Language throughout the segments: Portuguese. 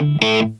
Thank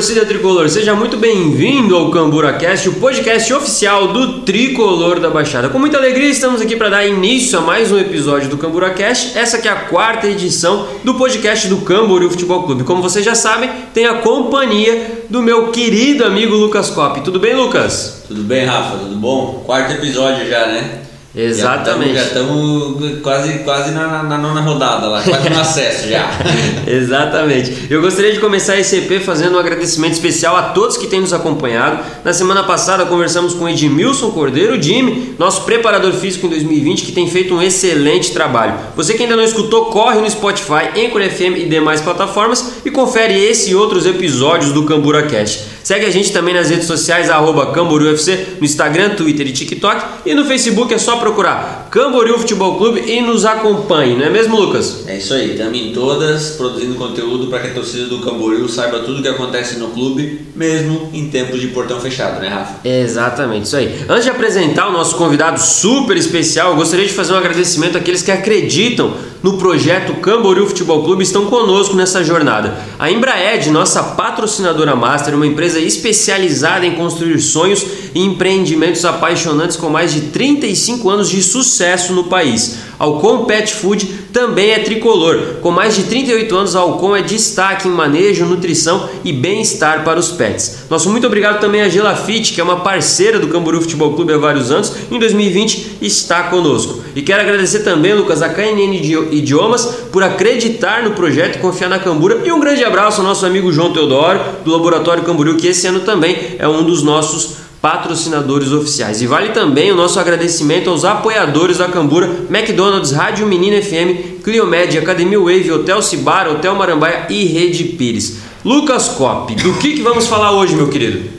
torcida tricolor, seja muito bem-vindo ao CamburaCast, o podcast oficial do tricolor da Baixada. Com muita alegria estamos aqui para dar início a mais um episódio do CamburaCast. Essa que é a quarta edição do podcast do Camboriú Futebol Clube. Como vocês já sabem, tem a companhia do meu querido amigo Lucas Cop. Tudo bem, Lucas? Tudo bem, Rafa? Tudo bom? Quarto episódio já, né? Exatamente. Já estamos quase, quase na, na, nona rodada lá, quase no acesso já. Exatamente. Eu gostaria de começar esse EP fazendo um agradecimento especial a todos que têm nos acompanhado. Na semana passada conversamos com Edmilson Cordeiro, Jimmy, nosso preparador físico em 2020, que tem feito um excelente trabalho. Você que ainda não escutou, corre no Spotify, Anchor FM e demais plataformas e confere esse e outros episódios do Cambura Cash. Segue a gente também nas redes sociais, arroba CamboriúFC, no Instagram, Twitter e TikTok. E no Facebook é só procurar Camboriú Futebol Clube e nos acompanhe, não é mesmo, Lucas? É isso aí, estamos em todas, produzindo conteúdo para que a torcida do Camboriú saiba tudo o que acontece no clube, mesmo em tempos de portão fechado, né, Rafa? Exatamente, isso aí. Antes de apresentar o nosso convidado super especial, eu gostaria de fazer um agradecimento àqueles que acreditam no projeto Camboriú Futebol Clube estão conosco nessa jornada. A Embraed, nossa patrocinadora master, uma empresa especializada em construir sonhos empreendimentos apaixonantes com mais de 35 anos de sucesso no país. Alcon Pet Food também é tricolor. Com mais de 38 anos, a Alcon é destaque em manejo, nutrição e bem-estar para os pets. Nosso muito obrigado também a Gelafit, que é uma parceira do Camboriú Futebol Clube há vários anos. Em 2020 está conosco. E quero agradecer também, Lucas, a KNN Idiomas por acreditar no projeto e confiar na Cambura. E um grande abraço ao nosso amigo João Teodoro, do Laboratório Camboriú, que esse ano também é um dos nossos patrocinadores oficiais. E vale também o nosso agradecimento aos apoiadores da Cambura, McDonald's, Rádio Menina FM, Cliomed, Academia Wave, Hotel Cibara, Hotel Marambaia e Rede Pires. Lucas Cop, do que, que vamos falar hoje, meu querido?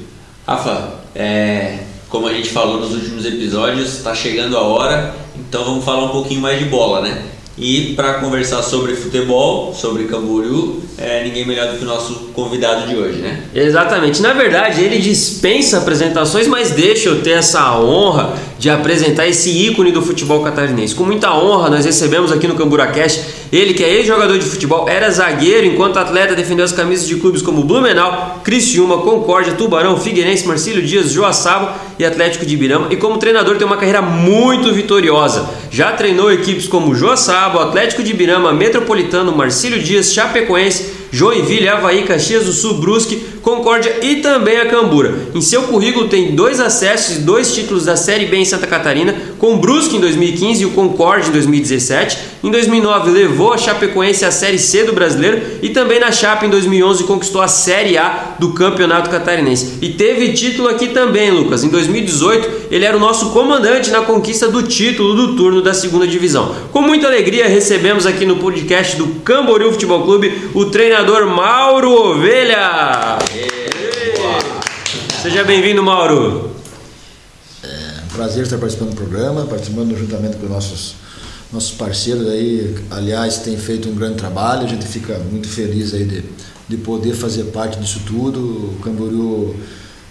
Rafa, é, como a gente falou nos últimos episódios, está chegando a hora, então vamos falar um pouquinho mais de bola, né? E para conversar sobre futebol, sobre Camboriú, é ninguém melhor do que o nosso convidado de hoje, né? Exatamente. Na verdade, ele dispensa apresentações, mas deixa eu ter essa honra de apresentar esse ícone do futebol catarinense. Com muita honra, nós recebemos aqui no Camburacast ele que é ex-jogador de futebol, era zagueiro, enquanto atleta defendeu as camisas de clubes como Blumenau, Criciúma, Concórdia, Tubarão, Figueirense, Marcílio Dias, Joaçaba e Atlético de Ibirama. E como treinador tem uma carreira muito vitoriosa. Já treinou equipes como Joaçaba, Atlético de Ibirama, Metropolitano, Marcílio Dias, Chapecoense, Joinville, Havaí, Caxias do Sul, Brusque, Concórdia e também a Cambura. Em seu currículo tem dois acessos e dois títulos da Série B em Santa Catarina, com o Brusque em 2015 e o Concórdia em 2017. Em 2009 levou a Chapecoense à Série C do Brasileiro e também na Chape em 2011 conquistou a Série A do Campeonato Catarinense. E teve título aqui também, Lucas. Em 2018 ele era o nosso comandante na conquista do título do turno da segunda divisão. Com muita alegria recebemos aqui no podcast do Camboriú Futebol Clube o treinador Mauro Ovelha. Seja bem-vindo, Mauro. Prazer estar participando do programa, participando juntamente com nossos nossos parceiros aí, aliás, tem feito um grande trabalho, a gente fica muito feliz aí de, de poder fazer parte disso tudo. O Camboriú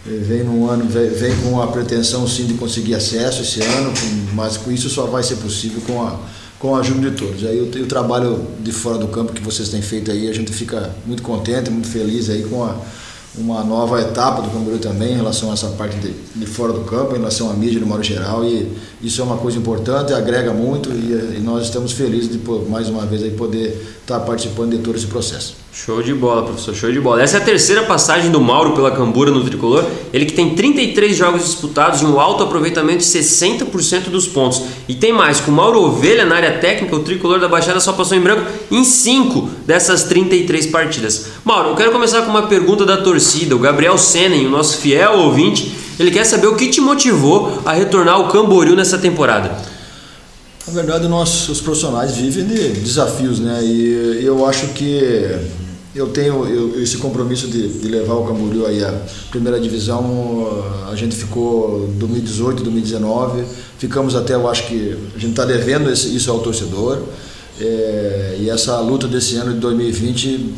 eh, vem num ano, vem, vem com a pretensão sim de conseguir acesso esse ano, mas com isso só vai ser possível com a com a ajuda de todos. Aí o, o trabalho de fora do campo que vocês têm feito aí, a gente fica muito contente, muito feliz aí com a, uma nova etapa do Camboriú também em relação a essa parte de, de fora do campo, em relação à mídia no modo geral e isso é uma coisa importante, agrega muito e, e nós estamos felizes de mais uma vez aí poder estar participando de todo esse processo. Show de bola, professor, show de bola. Essa é a terceira passagem do Mauro pela Cambura no tricolor. Ele que tem 33 jogos disputados e um alto aproveitamento de 60% dos pontos. E tem mais, com o Mauro Ovelha na área técnica, o tricolor da Baixada só passou em branco em 5 dessas 33 partidas. Mauro, eu quero começar com uma pergunta da torcida. O Gabriel Senen, o nosso fiel ouvinte, ele quer saber o que te motivou a retornar ao Camboriú nessa temporada. Na verdade, nós, os profissionais, vivem de desafios, né? E eu acho que eu tenho eu, esse compromisso de, de, levar o Camboriú aí à primeira divisão. A gente ficou 2018, 2019, ficamos até, eu acho que a gente está devendo esse, isso ao torcedor. É, e essa luta desse ano de 2020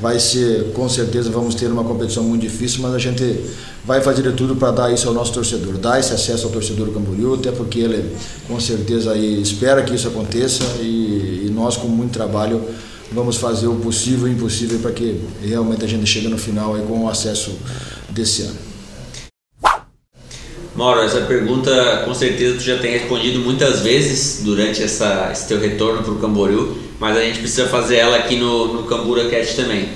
vai ser, com certeza, vamos ter uma competição muito difícil, mas a gente vai fazer de tudo para dar isso ao nosso torcedor, dar esse acesso ao torcedor do Camboriú, até porque ele, com certeza, aí, espera que isso aconteça e, e nós, com muito trabalho, vamos fazer o possível e o impossível para que realmente a gente chegue no final aí com o acesso desse ano. Mauro, essa pergunta com certeza tu já tem respondido muitas vezes durante essa, esse teu retorno para o Camboriú, mas a gente precisa fazer ela aqui no, no Cambura Cast também.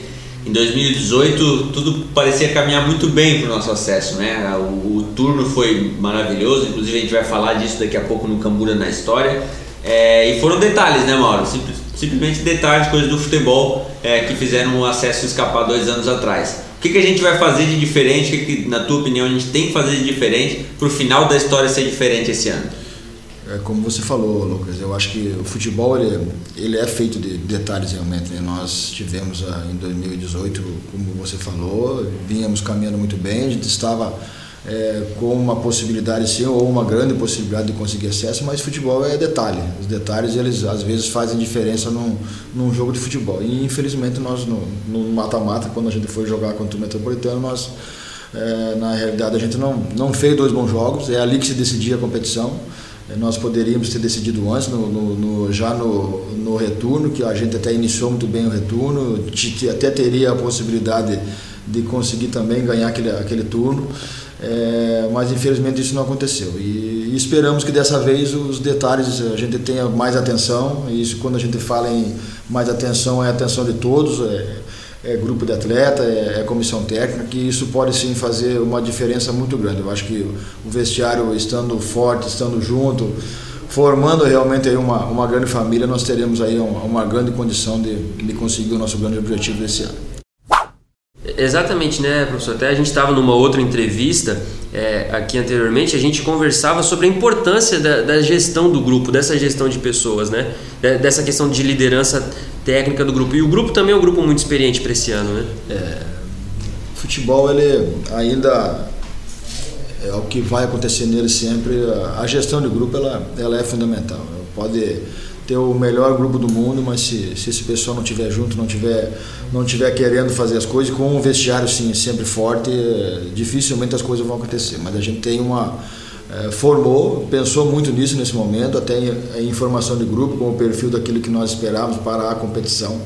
Em 2018 tudo parecia caminhar muito bem para o nosso acesso, né? O, o, turno foi maravilhoso, inclusive a gente vai falar disso daqui a pouco no Cambura na história. É, e foram detalhes, né, Mauro? Simples, simplesmente detalhes, coisas do futebol é, que fizeram o acesso escapar dois anos atrás. O que, que a gente vai fazer de diferente? O que, que, na tua opinião, a gente tem que fazer de diferente para o final da história ser diferente esse ano? É como você falou, Lucas, eu acho que o futebol ele, ele é feito de detalhes realmente. Né? Nós tivemos ah, em 2018, como você falou, vínhamos caminhando muito bem, a gente estava é, com uma possibilidade sim ou uma grande possibilidade de conseguir acesso, mas futebol é detalhe. Os detalhes eles às vezes fazem diferença num, num jogo de futebol. E infelizmente nós no mata-mata, quando a gente foi jogar contra o Metropolitano, nós é, na realidade a gente não, não fez dois bons jogos, é ali que se decidia a competição. Nós poderíamos ter decidido antes, no, no, no, já no, no retorno, que a gente até iniciou muito bem o retorno, até teria a possibilidade de conseguir também ganhar aquele, aquele turno. É, mas infelizmente isso não aconteceu. E, e, esperamos que dessa vez os detalhes a gente tenha mais atenção. E isso, quando a gente fala em mais atenção, é atenção de todos, é, é grupo de atleta, é, é, comissão técnica, que isso pode sim fazer uma diferença muito grande. Eu acho que o vestiário estando forte, estando junto, formando realmente aí uma, uma grande família, nós teremos aí uma, uma grande condição de, de conseguir o nosso grande objetivo desse ano. Exatamente, né, professor? Até a gente estava numa outra entrevista é, aqui anteriormente, a gente conversava sobre a importância da, da, gestão do grupo, dessa gestão de pessoas, né? Dessa questão de liderança técnica do grupo. E o grupo também é um grupo muito experiente para esse ano, né? É, futebol, ele ainda é o que vai acontecer nele sempre. A gestão de grupo, ela, ela é fundamental. Pode ter o melhor grupo do mundo, mas se, se esse pessoal não estiver junto, não tiver, não tiver querendo fazer as coisas, com um vestiário sim sempre forte, dificilmente as coisas vão acontecer. Mas a gente tem uma é, formou, pensou muito nisso nesse momento, até em, informação de grupo, com o perfil daquilo que nós esperávamos para a competição.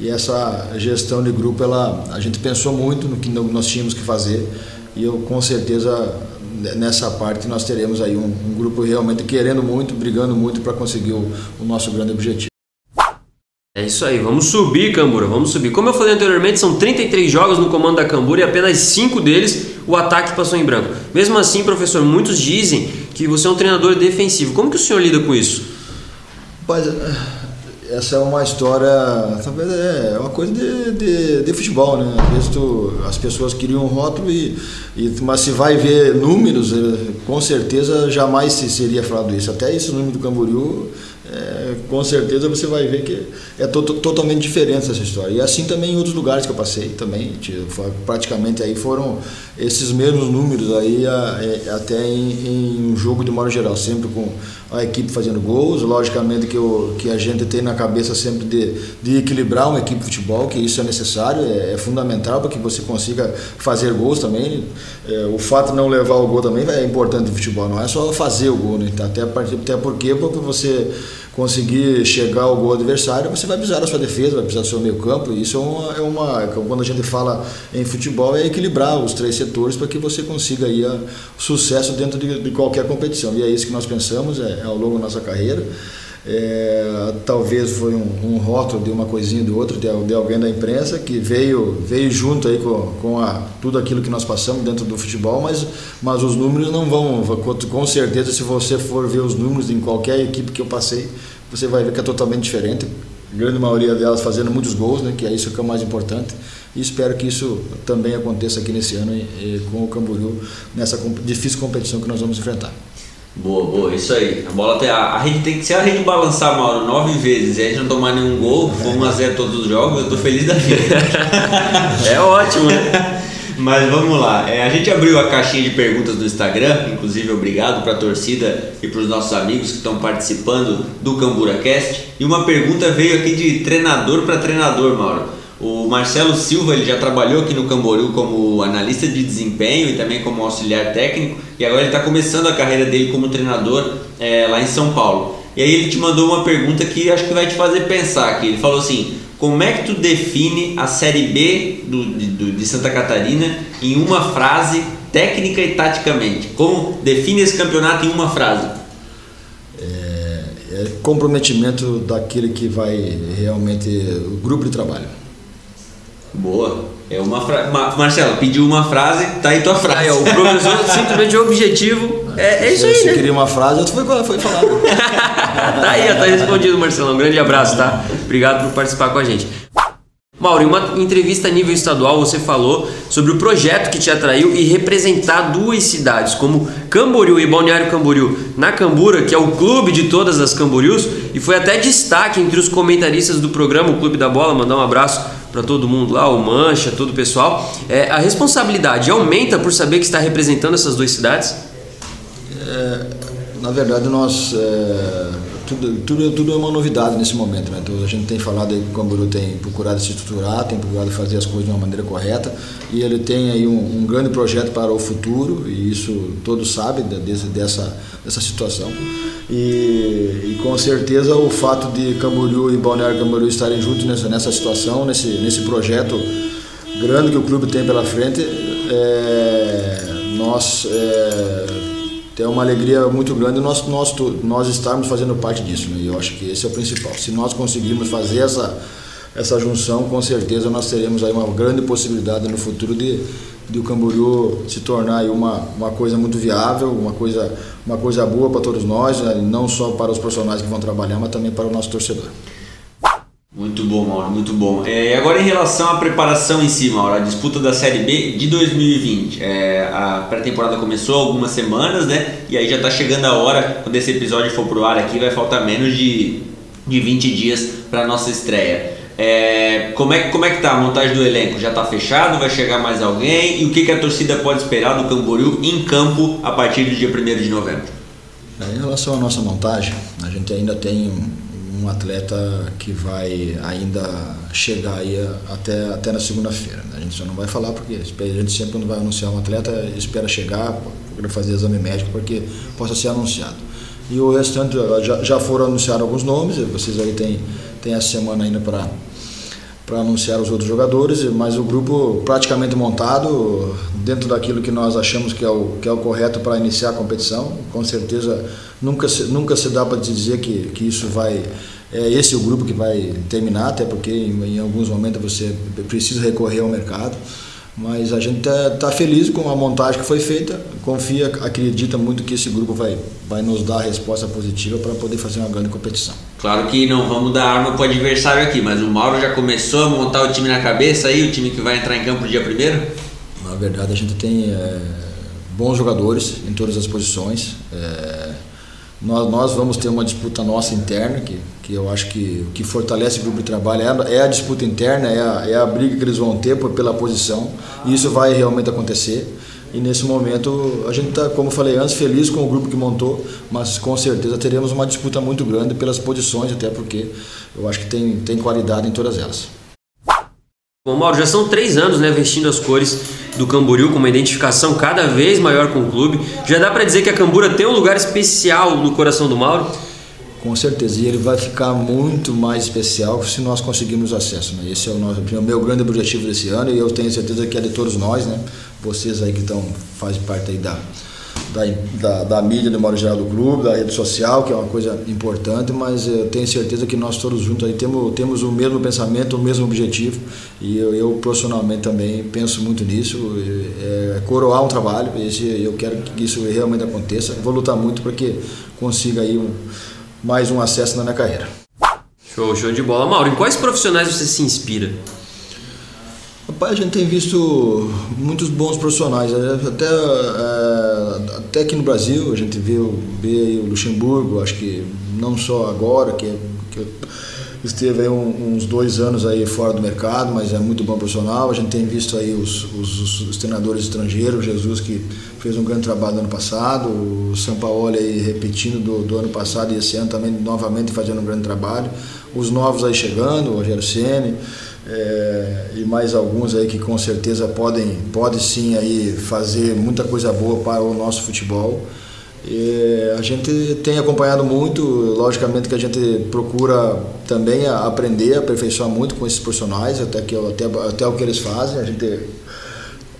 E essa gestão de grupo, ela, a gente pensou muito no que nós tínhamos que fazer e eu com certeza nessa parte nós teremos aí um, um grupo realmente querendo muito, brigando muito para conseguir o, o nosso grande objetivo. É isso aí, vamos subir, Cambura, vamos subir. Como eu falei anteriormente, são 33 jogos no comando da Cambura e apenas 5 deles o ataque passou em branco. Mesmo assim, professor, muitos dizem que você é um treinador defensivo. Como que o senhor lida com isso? Pois, essa é uma história, talvez é uma coisa de, de, de futebol, né? Às vezes tu, as pessoas queriam um rótulo, e, e, mas se vai ver números, eh, com certeza jamais se seria falado isso. Até esse número do Camboriú é, com certeza você vai ver que é to totalmente diferente essa história. E assim também em outros lugares que eu passei também, praticamente aí foram esses mesmos números aí é, até em, em jogo de modo geral, sempre com a equipe fazendo gols, logicamente que, eu, que a gente tem na cabeça sempre de, de equilibrar uma equipe de futebol, que isso é necessário, é, é fundamental para que você consiga fazer gols também. É, o fato de não levar o gol também é importante no futebol, não é só fazer o gol, né? até, até porque, porque você conseguir chegar ao gol adversário, você vai precisar da sua defesa, vai precisar do seu meio campo. Isso é uma, é uma quando a gente fala em futebol é equilibrar os três setores para que você consiga aí a, sucesso dentro de, de, qualquer competição. E é isso que nós pensamos é, é ao longo da nossa carreira. É, talvez foi um, um, rótulo de uma coisinha do outro, de, de, alguém da imprensa que veio, veio junto aí com, com a, tudo aquilo que nós passamos dentro do futebol, mas, mas os números não vão, com certeza, se você for ver os números em qualquer equipe que eu passei, você vai ver que é totalmente diferente. A grande maioria delas fazendo muitos gols, né, que é isso que é o mais importante. E espero que isso também aconteça aqui nesse ano e, e com o Camboriú, nessa difícil competição que nós vamos enfrentar. Boa, boa, isso aí. A bola tem, a, a rede tem que ser a rede balançar, Mauro, nove vezes e a gente não tomar nenhum gol, for 1x0 todos os jogos, eu tô feliz da vida. é ótimo, né? Mas vamos lá. É, a gente abriu a caixinha de perguntas no Instagram, inclusive obrigado para a torcida e para os nossos amigos que estão participando do CamburaCast. E uma pergunta veio aqui de treinador para treinador, Mauro. O Marcelo Silva ele já trabalhou aqui no Camboriú como analista de desempenho e também como auxiliar técnico e agora ele está começando a carreira dele como treinador é, lá em São Paulo. E aí ele te mandou uma pergunta que acho que vai te fazer pensar aqui. Ele falou assim: como é que tu define a Série B do, de, de Santa Catarina em uma frase, técnica e taticamente? Como define esse campeonato em uma frase? É, é comprometimento daquele que vai realmente o grupo de trabalho. Boa. É uma frase. Marcelo, pediu uma frase, tá aí tua frase. Aí, ó, o professor simplesmente objetivo. É, é isso aí, Você né? queria uma frase, eu foi, foi falado. tá aí, ó, tá respondido, Marcelo. Um grande abraço, tá? Obrigado por participar com a gente. Mauro, em uma entrevista a nível estadual você falou sobre o projeto que te atraiu e representar duas cidades, como Camboriú e Balneário Camboriú, na Cambura, que é o clube de todas as Camboriús, e foi até destaque entre os comentaristas do programa O Clube da Bola, mandar um abraço para todo mundo lá, o Mancha, todo o pessoal. É, a responsabilidade aumenta por saber que está representando essas duas cidades? É, na verdade, nós. Tudo, tudo, tudo é uma novidade nesse momento. Né? Então, a gente tem falado aí que o Camboriú tem procurado se estruturar, tem procurado fazer as coisas de uma maneira correta e ele tem aí um, um grande projeto para o futuro e isso todos sabem desse, dessa, dessa situação. E, e, com certeza o fato de Camboriú e Balneário Camboriú estarem juntos nessa, nessa situação, nesse, nesse projeto grande que o clube tem pela frente, é, nós é, é uma alegria muito grande nós, nós, nós estarmos fazendo parte disso. Né? E eu acho que esse é o principal. Se nós conseguirmos fazer essa, essa junção, com certeza nós teremos aí uma grande possibilidade no futuro de, de o Camboriú se tornar uma, uma coisa muito viável, uma coisa, uma coisa boa para todos nós, né? não só para os profissionais que vão trabalhar, mas também para o nosso torcedor. Muito bom, Mauro, muito bom. É, agora em relação à preparação em si, Mauro, a disputa da Série B de 2020. É, a pré-temporada começou há algumas semanas, né? E aí já está chegando a hora, quando esse episódio for pro ar aqui, vai faltar menos de, de 20 dias para nossa estreia. É, como, é, como é que tá a montagem do elenco? Já está fechado? Vai chegar mais alguém? E o que, que a torcida pode esperar do Camboriú em campo a partir do dia 1 de novembro? Em relação à nossa montagem, a gente ainda tem um atleta que vai ainda chegar aí até, até na segunda-feira. Né? A gente só não vai falar porque a gente sempre quando vai anunciar um atleta espera chegar para fazer exame médico para que possa ser anunciado. E o restante já, já foram anunciados alguns nomes, vocês aí têm, têm essa semana ainda para para anunciar os outros jogadores, mas o grupo praticamente montado dentro daquilo que nós achamos que é o, que é o correto para iniciar a competição. Com certeza nunca se, nunca se dá para dizer que, que isso vai é esse o grupo que vai terminar, até porque em, em alguns momentos você precisa recorrer ao mercado. Mas a gente está tá feliz com a montagem que foi feita, confia, acredita muito que esse grupo vai, vai nos dar a resposta positiva para poder fazer uma grande competição. Claro que não vamos dar arma para o adversário aqui, mas o Mauro já começou a montar o time na cabeça aí, o time que vai entrar em campo dia primeiro? Na verdade, a gente tem é, bons jogadores em todas as posições. É, nós, nós vamos ter uma disputa nossa interna, que, que eu acho que o que fortalece o grupo de trabalho é, é a disputa interna, é a, é a briga que eles vão ter por, pela posição, e isso vai realmente acontecer. E nesse momento a gente está, como falei antes, feliz com o grupo que montou, mas com certeza teremos uma disputa muito grande pelas posições, até porque eu acho que tem, tem qualidade em todas elas. Bom, Mauro, já são três anos né, vestindo as cores do Camboriú com uma identificação cada vez maior com o clube. Já dá para dizer que a Cambura tem um lugar especial no coração do Mauro? Com certeza, e ele vai ficar muito mais especial se nós conseguirmos acesso. Né? Esse é o, nosso, o meu grande objetivo desse ano e eu tenho certeza que é de todos nós, né? vocês aí que estão, fazem parte aí da, da, da, da, mídia, do modo geral do clube, da rede social, que é uma coisa importante, mas eu tenho certeza que nós todos juntos aí temos, temos o mesmo pensamento, o mesmo objetivo, e eu, eu profissionalmente também penso muito nisso, é, é coroar um trabalho, esse, eu quero que isso realmente aconteça, vou lutar muito para que consiga aí um, mais um acesso na minha carreira. Show, show de bola. Mauro, em quais profissionais você se inspira? Rapaz, a gente tem visto muitos bons profissionais, né? até, é, até aqui no Brasil, a gente viu, vê o Luxemburgo, acho que não só agora, que, que esteve aí uns dois anos aí fora do mercado, mas é muito bom profissional. A gente tem visto aí os, os, os treinadores estrangeiros, Jesus que fez um grande trabalho no ano passado, o São Paulo aí repetindo do, do ano passado e esse ano também novamente fazendo um grande trabalho. Os novos aí chegando, o Rogério Ceni é, e mais alguns aí que com certeza podem, podem sim aí fazer muita coisa boa para o nosso futebol. E a gente tem acompanhado muito, logicamente que a gente procura também aprender, aperfeiçoar muito com esses profissionais, até, que, até, até o que eles fazem. A gente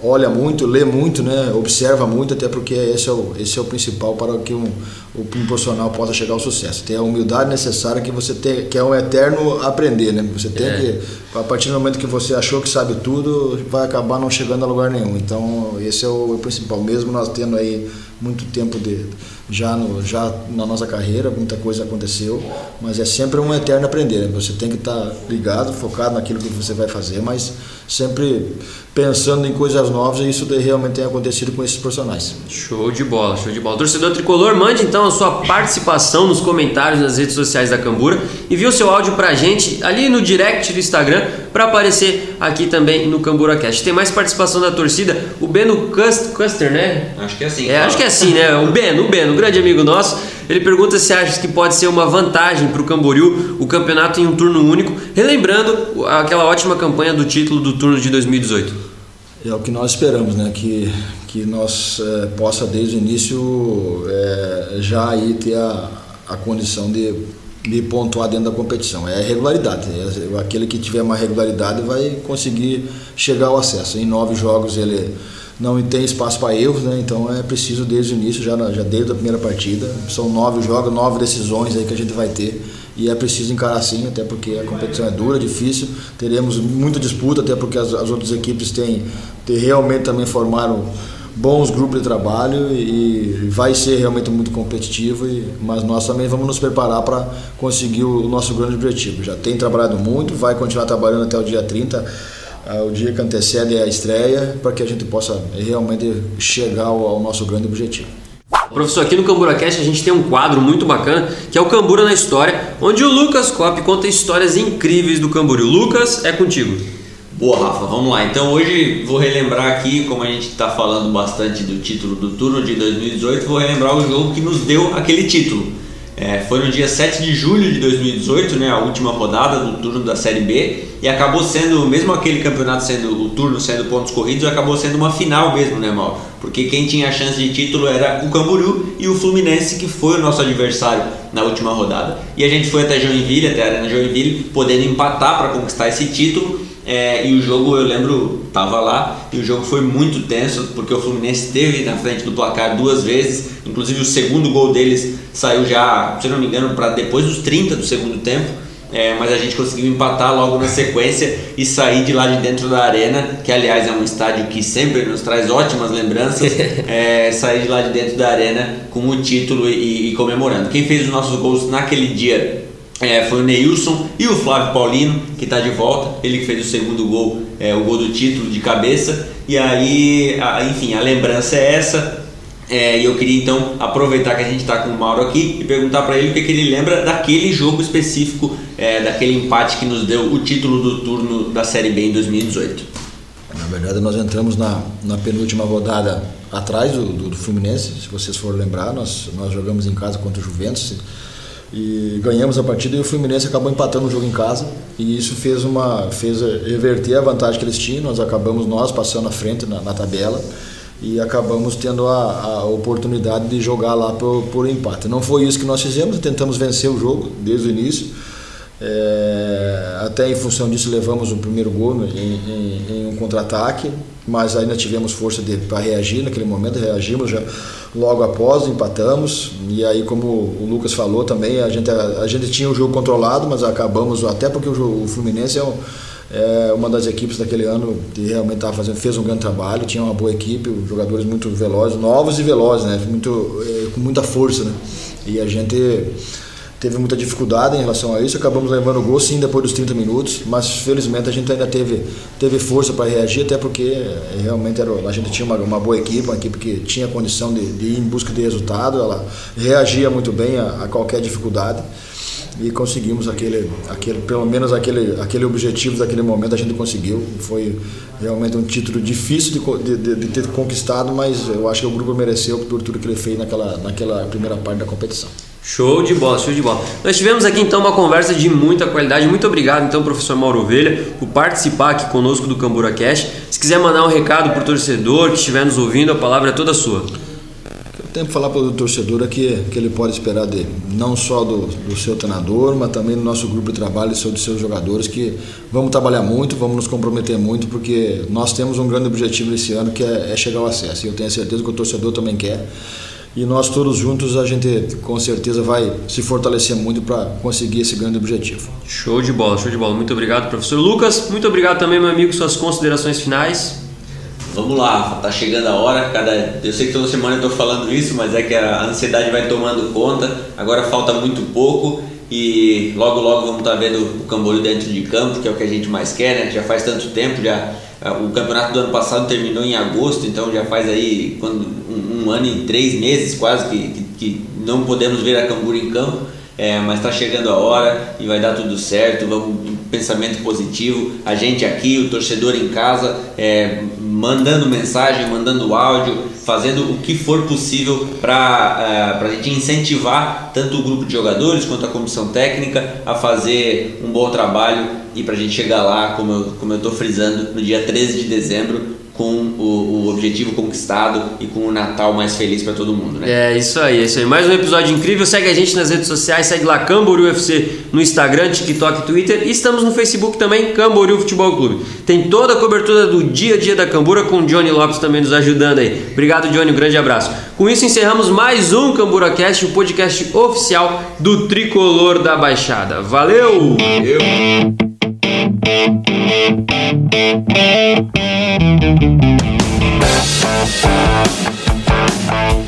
olha muito, lê muito, né? observa muito, até porque esse é o, esse é o principal para que um, um profissional possa chegar ao sucesso. Tem a humildade necessária que você tem, que é um eterno aprender. Né? Você tem é. que, a partir do momento que você achou que sabe tudo, vai acabar não chegando a lugar nenhum. Então, esse é o, o principal. Mesmo nós tendo aí muito tempo de já no já na nossa carreira muita coisa aconteceu mas é sempre um eterno aprender né? você tem que estar tá ligado focado naquilo que você vai fazer mas sempre pensando em coisas novas e isso realmente tem acontecido com esses profissionais. Show de bola show de bola. Torcedor tricolor mande então a sua participação nos comentários nas redes sociais da Cambura. E viu seu áudio pra gente ali no direct do Instagram para aparecer aqui também no Cambura Cast. Tem mais participação da torcida. O Beno Custer né? Acho que é assim é, acho que é assim, né? O Beno, o Beno, grande amigo nosso, ele pergunta se acha que pode ser uma vantagem para o Camboriú o campeonato em um turno único, relembrando aquela ótima campanha do título do turno de 2018. É o que nós esperamos, né? Que, que nós é, possa desde o início é, já aí ter a, a condição de, de pontuar dentro da competição. É regularidade. É, aquele que tiver uma regularidade vai conseguir chegar ao acesso. Em nove jogos ele não tem espaço para erros, né? Então é preciso desde o início, já, já desde a primeira partida. São nove jogos, nove decisões aí que a gente vai ter e é preciso encarar assim, até porque a competição é dura, difícil. Teremos muita disputa, até porque as, as outras equipes têm, têm realmente também formaram bons grupos de trabalho e vai ser realmente muito competitivo, e, mas nós também vamos nos preparar para conseguir o, o nosso grande objetivo. Já tem trabalhado muito, vai continuar trabalhando até o dia 30 o dia que antecede a estreia, para que a gente possa realmente chegar ao, ao nosso grande objetivo. Professor, aqui no CamburaCast a gente tem um quadro muito bacana que é o Cambura na História, onde o Lucas Cop conta histórias incríveis do Camboriú. Lucas, é contigo. Boa, Rafa, vamos lá. Então hoje vou relembrar aqui, como a gente está falando bastante do título do turno de 2018, vou relembrar o jogo que nos deu aquele título. É, foi no dia 7 de julho de 2018, né, a última rodada do turno da Série B, e acabou sendo, mesmo aquele campeonato sendo o turno sendo pontos corridos, acabou sendo uma final mesmo, né, Mauro? Porque quem tinha a chance de título era o Camboriú e o Fluminense, que foi o nosso adversário na última rodada. E a gente foi até Joinville, até a Arena Joinville, podendo empatar para conquistar esse título. É, e o jogo, eu lembro, tava lá, e o jogo foi muito tenso, porque o Fluminense esteve na frente do placar duas vezes, inclusive o segundo gol deles saiu já, se não me engano, para depois dos 30 do segundo tempo, é, mas a gente conseguiu empatar logo na sequência e sair de lá de dentro da arena, que aliás é um estádio que sempre nos traz ótimas lembranças, é, sair de lá de dentro da arena com o título e, e comemorando. Quem fez os nossos gols naquele dia é, foi o Neilson e o Flávio Paulino, que está de volta. Ele que fez o segundo gol, é, o gol do título de cabeça. E aí, a, enfim, a lembrança é essa. É, e eu queria então aproveitar que a gente está com o Mauro aqui e perguntar para ele o que, que, ele lembra daquele jogo específico, é, daquele empate que nos deu o título do turno da Série B em 2018. Na verdade, nós entramos na, na penúltima rodada atrás do, do, do Fluminense, se vocês forem lembrar, nós, nós jogamos em casa contra o Juventus e ganhamos a partida e o Fluminense acabou empatando o jogo em casa. E isso fez uma fez reverter a vantagem que eles tinham. Nós acabamos nós passando à frente na, na tabela e acabamos tendo a, a, oportunidade de jogar lá por, por empate. Não foi isso que nós fizemos tentamos vencer o jogo desde o início. É, até em função disso levamos o primeiro gol em, em, em um contra-ataque, mas ainda tivemos força para reagir naquele momento, reagimos já logo após, empatamos e aí como o Lucas falou também, a gente, a, gente tinha o jogo controlado, mas acabamos, até porque o, o Fluminense é, um, é, uma das equipes daquele ano que realmente tava fazendo, fez um grande trabalho, tinha uma boa equipe, jogadores muito velozes, novos e velozes, né? muito, é, com muita força. Né? E a gente teve muita dificuldade em relação a isso. Acabamos levando o gol sim depois dos 30 minutos, mas felizmente a gente ainda teve, teve força para reagir, até porque eh, realmente era, a gente tinha uma, uma boa equipe, uma equipe que tinha condição de, de ir em busca de resultado, ela reagia muito bem a, a qualquer dificuldade e conseguimos aquele, aquele pelo menos aquele, aquele objetivo daquele momento a gente conseguiu. Foi realmente um título difícil de, de, de, ter conquistado, mas eu acho que o grupo mereceu por tudo que ele fez naquela, naquela primeira parte da competição. Show de bola, show de bola. Nós tivemos aqui então uma conversa de muita qualidade. Muito obrigado então, professor Mauro Ovelha, por participar aqui conosco do Cambura Cash. Se quiser mandar um recado para o torcedor que estiver nos ouvindo, a palavra é toda sua. Eu tenho que falar para o torcedor que, que ele pode esperar de não só do, do seu treinador, mas também do nosso grupo de trabalho e dos seus jogadores, que vamos trabalhar muito, vamos nos comprometer muito, porque nós temos um grande objetivo esse ano que é, é chegar ao acesso. E eu tenho certeza que o torcedor também quer e nós todos juntos a gente com certeza vai se fortalecer muito para conseguir esse grande objetivo. Show de bola, show de bola. Muito obrigado, professor Lucas. Muito obrigado também, meu amigo, suas considerações finais. Vamos lá, tá chegando a hora. Cada, eu sei que toda semana eu estou falando isso, mas é que a ansiedade vai tomando conta. Agora falta muito pouco e logo logo vamos estar tá vendo o Camboriú dentro de campo, que é o que a gente mais quer, né? Já faz tanto tempo, já o campeonato do ano passado terminou em agosto, então já faz aí quando, um, um ano e três meses quase que, que, que não podemos ver a Cambura em campo. É, mas está chegando a hora e vai dar tudo certo. Vamos pensamento positivo. A gente aqui, o torcedor em casa, é, mandando mensagem, mandando áudio, fazendo o que for possível para é, a gente incentivar tanto o grupo de jogadores quanto a comissão técnica a fazer um bom trabalho e para a gente chegar lá, como eu estou frisando, no dia 13 de dezembro, com o, o, objetivo conquistado e com o Natal mais feliz para todo mundo, né? É isso aí, é isso aí. Mais um episódio incrível. Segue a gente nas redes sociais, segue lá Camboriú UFC no Instagram, TikTok, Twitter e estamos no Facebook também, Camboriú Futebol Clube. Tem toda a cobertura do dia a dia da Cambura com o Johnny Lopes também nos ajudando aí. Obrigado, Johnny, um grande abraço. Com isso encerramos mais um CamburaCast, o podcast oficial do Tricolor da Baixada. Valeu! Valeu! Thank you.